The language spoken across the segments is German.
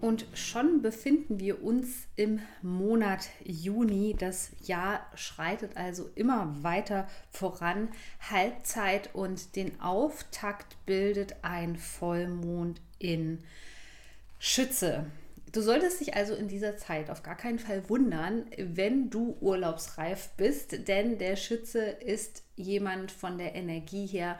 Und schon befinden wir uns im Monat Juni. Das Jahr schreitet also immer weiter voran. Halbzeit und den Auftakt bildet ein Vollmond in Schütze. Du solltest dich also in dieser Zeit auf gar keinen Fall wundern, wenn du urlaubsreif bist, denn der Schütze ist jemand von der Energie her,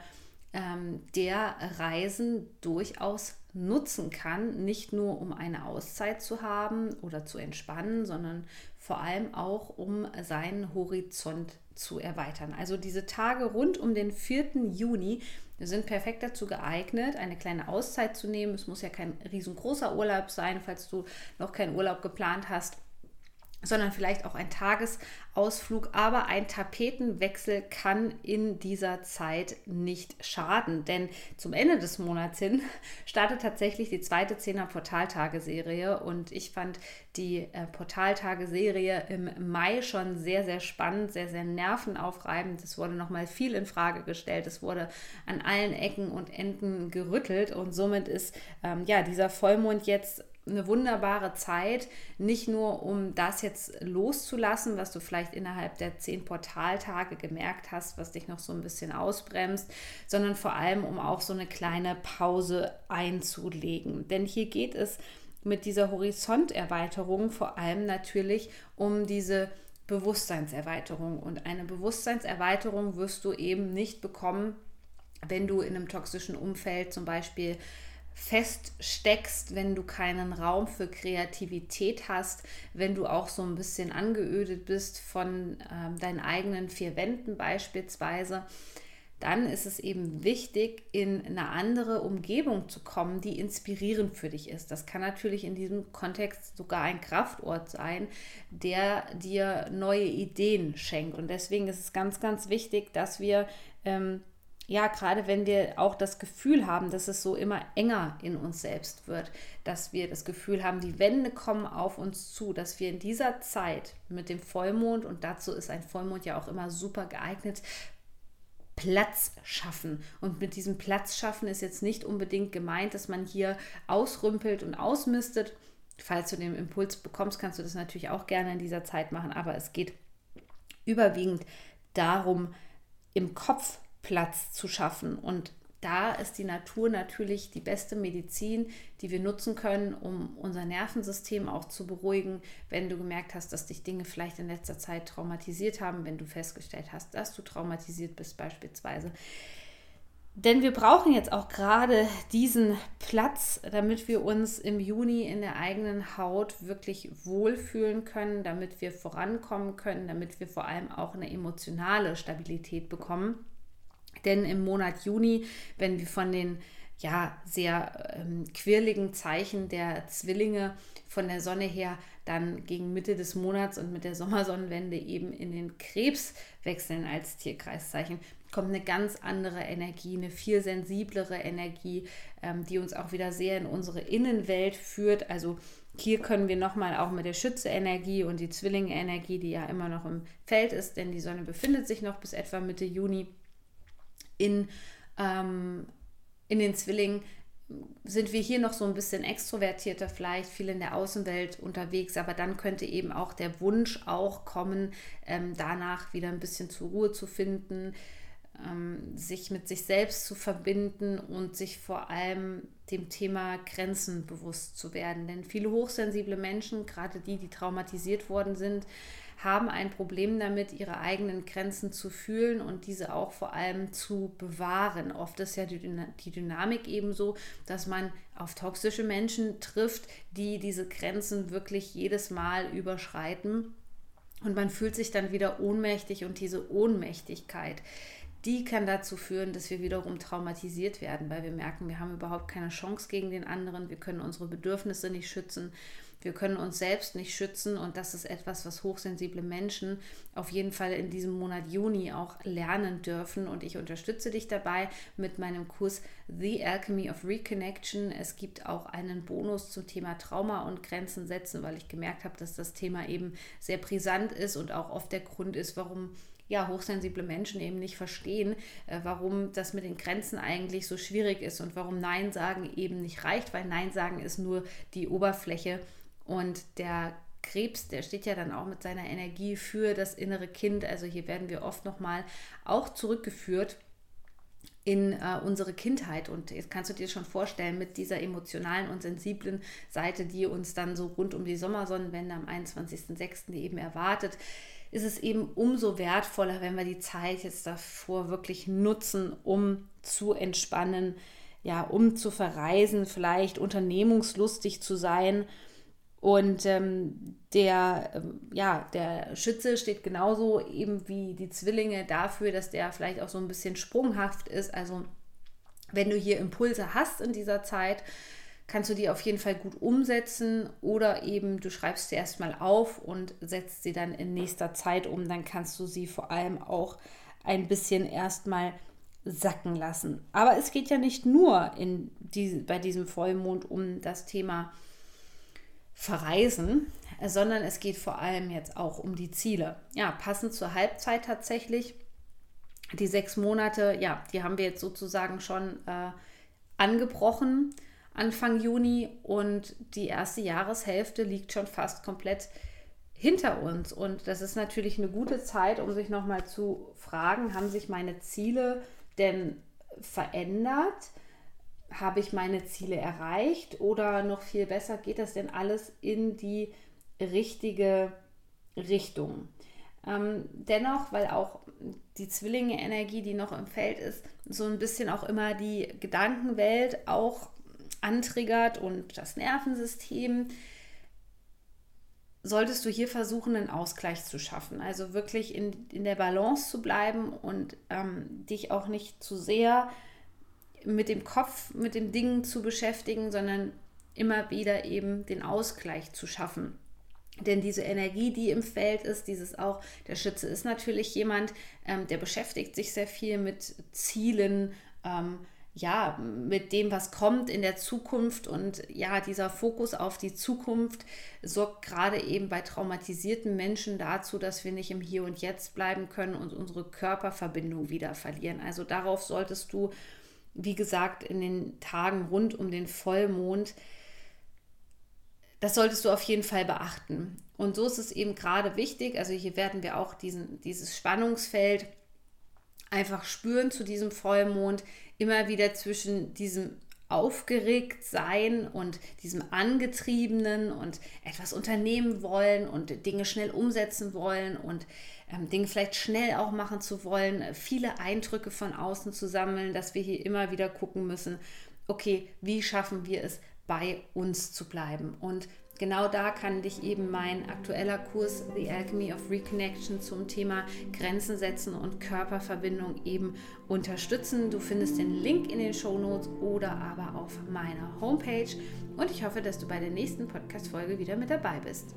ähm, der Reisen durchaus nutzen kann, nicht nur um eine Auszeit zu haben oder zu entspannen, sondern vor allem auch um seinen Horizont zu erweitern. Also diese Tage rund um den 4. Juni sind perfekt dazu geeignet, eine kleine Auszeit zu nehmen. Es muss ja kein riesengroßer Urlaub sein, falls du noch keinen Urlaub geplant hast sondern vielleicht auch ein Tagesausflug. Aber ein Tapetenwechsel kann in dieser Zeit nicht schaden, denn zum Ende des Monats hin startet tatsächlich die zweite Zehner Portaltageserie und ich fand die äh, Portaltageserie im Mai schon sehr, sehr spannend, sehr, sehr nervenaufreibend. Es wurde nochmal viel in Frage gestellt, es wurde an allen Ecken und Enden gerüttelt und somit ist ähm, ja dieser Vollmond jetzt eine wunderbare Zeit, nicht nur um das jetzt loszulassen, was du vielleicht innerhalb der zehn Portaltage gemerkt hast, was dich noch so ein bisschen ausbremst, sondern vor allem, um auch so eine kleine Pause einzulegen. Denn hier geht es mit dieser Horizonterweiterung vor allem natürlich um diese Bewusstseinserweiterung. Und eine Bewusstseinserweiterung wirst du eben nicht bekommen, wenn du in einem toxischen Umfeld zum Beispiel feststeckst, wenn du keinen Raum für Kreativität hast, wenn du auch so ein bisschen angeödet bist von äh, deinen eigenen vier Wänden beispielsweise, dann ist es eben wichtig, in eine andere Umgebung zu kommen, die inspirierend für dich ist. Das kann natürlich in diesem Kontext sogar ein Kraftort sein, der dir neue Ideen schenkt. Und deswegen ist es ganz, ganz wichtig, dass wir ähm, ja, gerade wenn wir auch das Gefühl haben, dass es so immer enger in uns selbst wird, dass wir das Gefühl haben, die Wände kommen auf uns zu, dass wir in dieser Zeit mit dem Vollmond, und dazu ist ein Vollmond ja auch immer super geeignet, Platz schaffen. Und mit diesem Platz schaffen ist jetzt nicht unbedingt gemeint, dass man hier ausrümpelt und ausmistet. Falls du den Impuls bekommst, kannst du das natürlich auch gerne in dieser Zeit machen, aber es geht überwiegend darum, im Kopf Platz zu schaffen. Und da ist die Natur natürlich die beste Medizin, die wir nutzen können, um unser Nervensystem auch zu beruhigen, wenn du gemerkt hast, dass dich Dinge vielleicht in letzter Zeit traumatisiert haben, wenn du festgestellt hast, dass du traumatisiert bist beispielsweise. Denn wir brauchen jetzt auch gerade diesen Platz, damit wir uns im Juni in der eigenen Haut wirklich wohlfühlen können, damit wir vorankommen können, damit wir vor allem auch eine emotionale Stabilität bekommen. Denn im Monat Juni, wenn wir von den ja, sehr ähm, quirligen Zeichen der Zwillinge von der Sonne her dann gegen Mitte des Monats und mit der Sommersonnenwende eben in den Krebs wechseln als Tierkreiszeichen, kommt eine ganz andere Energie, eine viel sensiblere Energie, ähm, die uns auch wieder sehr in unsere Innenwelt führt. Also hier können wir nochmal auch mit der Schütze-Energie und die Zwillinge-Energie, die ja immer noch im Feld ist, denn die Sonne befindet sich noch bis etwa Mitte Juni in, ähm, in den Zwillingen sind wir hier noch so ein bisschen extrovertierter, vielleicht viel in der Außenwelt unterwegs, aber dann könnte eben auch der Wunsch auch kommen, ähm, danach wieder ein bisschen zur Ruhe zu finden, sich mit sich selbst zu verbinden und sich vor allem dem Thema Grenzen bewusst zu werden. Denn viele hochsensible Menschen, gerade die, die traumatisiert worden sind, haben ein Problem damit, ihre eigenen Grenzen zu fühlen und diese auch vor allem zu bewahren. Oft ist ja die, die Dynamik ebenso, dass man auf toxische Menschen trifft, die diese Grenzen wirklich jedes Mal überschreiten und man fühlt sich dann wieder ohnmächtig und diese Ohnmächtigkeit, die kann dazu führen, dass wir wiederum traumatisiert werden, weil wir merken, wir haben überhaupt keine Chance gegen den anderen, wir können unsere Bedürfnisse nicht schützen, wir können uns selbst nicht schützen. Und das ist etwas, was hochsensible Menschen auf jeden Fall in diesem Monat Juni auch lernen dürfen. Und ich unterstütze dich dabei mit meinem Kurs The Alchemy of Reconnection. Es gibt auch einen Bonus zum Thema Trauma und Grenzen setzen, weil ich gemerkt habe, dass das Thema eben sehr brisant ist und auch oft der Grund ist, warum ja, hochsensible Menschen eben nicht verstehen, äh, warum das mit den Grenzen eigentlich so schwierig ist und warum Nein sagen eben nicht reicht, weil Nein sagen ist nur die Oberfläche und der Krebs, der steht ja dann auch mit seiner Energie für das innere Kind. Also hier werden wir oft nochmal auch zurückgeführt in äh, unsere Kindheit. Und jetzt kannst du dir schon vorstellen, mit dieser emotionalen und sensiblen Seite, die uns dann so rund um die Sommersonnenwende am 21.06. eben erwartet, ist es eben umso wertvoller, wenn wir die Zeit jetzt davor wirklich nutzen, um zu entspannen, ja, um zu verreisen, vielleicht unternehmungslustig zu sein. Und ähm, der, ähm, ja, der Schütze steht genauso eben wie die Zwillinge dafür, dass der vielleicht auch so ein bisschen sprunghaft ist. Also wenn du hier Impulse hast in dieser Zeit, kannst du die auf jeden Fall gut umsetzen oder eben du schreibst sie erstmal auf und setzt sie dann in nächster Zeit um. Dann kannst du sie vor allem auch ein bisschen erstmal sacken lassen. Aber es geht ja nicht nur in die, bei diesem Vollmond um das Thema Verreisen, sondern es geht vor allem jetzt auch um die Ziele. Ja, passend zur Halbzeit tatsächlich. Die sechs Monate, ja, die haben wir jetzt sozusagen schon äh, angebrochen. Anfang Juni und die erste Jahreshälfte liegt schon fast komplett hinter uns. Und das ist natürlich eine gute Zeit, um sich nochmal zu fragen, haben sich meine Ziele denn verändert? Habe ich meine Ziele erreicht? Oder noch viel besser, geht das denn alles in die richtige Richtung? Ähm, dennoch, weil auch die Zwillinge-Energie, die noch im Feld ist, so ein bisschen auch immer die Gedankenwelt auch antriggert und das Nervensystem, solltest du hier versuchen, einen Ausgleich zu schaffen. Also wirklich in, in der Balance zu bleiben und ähm, dich auch nicht zu sehr mit dem Kopf, mit dem Ding zu beschäftigen, sondern immer wieder eben den Ausgleich zu schaffen. Denn diese Energie, die im Feld ist, dieses auch, der Schütze ist natürlich jemand, ähm, der beschäftigt sich sehr viel mit Zielen, ähm, ja, mit dem, was kommt in der Zukunft. Und ja, dieser Fokus auf die Zukunft sorgt gerade eben bei traumatisierten Menschen dazu, dass wir nicht im Hier und Jetzt bleiben können und unsere Körperverbindung wieder verlieren. Also darauf solltest du, wie gesagt, in den Tagen rund um den Vollmond, das solltest du auf jeden Fall beachten. Und so ist es eben gerade wichtig, also hier werden wir auch diesen, dieses Spannungsfeld einfach spüren zu diesem Vollmond, immer wieder zwischen diesem aufgeregt sein und diesem angetriebenen und etwas unternehmen wollen und Dinge schnell umsetzen wollen und ähm, Dinge vielleicht schnell auch machen zu wollen, viele Eindrücke von außen zu sammeln, dass wir hier immer wieder gucken müssen, okay, wie schaffen wir es, bei uns zu bleiben? Und genau da kann dich eben mein aktueller Kurs The Alchemy of Reconnection zum Thema Grenzen setzen und Körperverbindung eben unterstützen. Du findest den Link in den Show Notes oder aber auf meiner Homepage. Und ich hoffe, dass du bei der nächsten Podcast-Folge wieder mit dabei bist.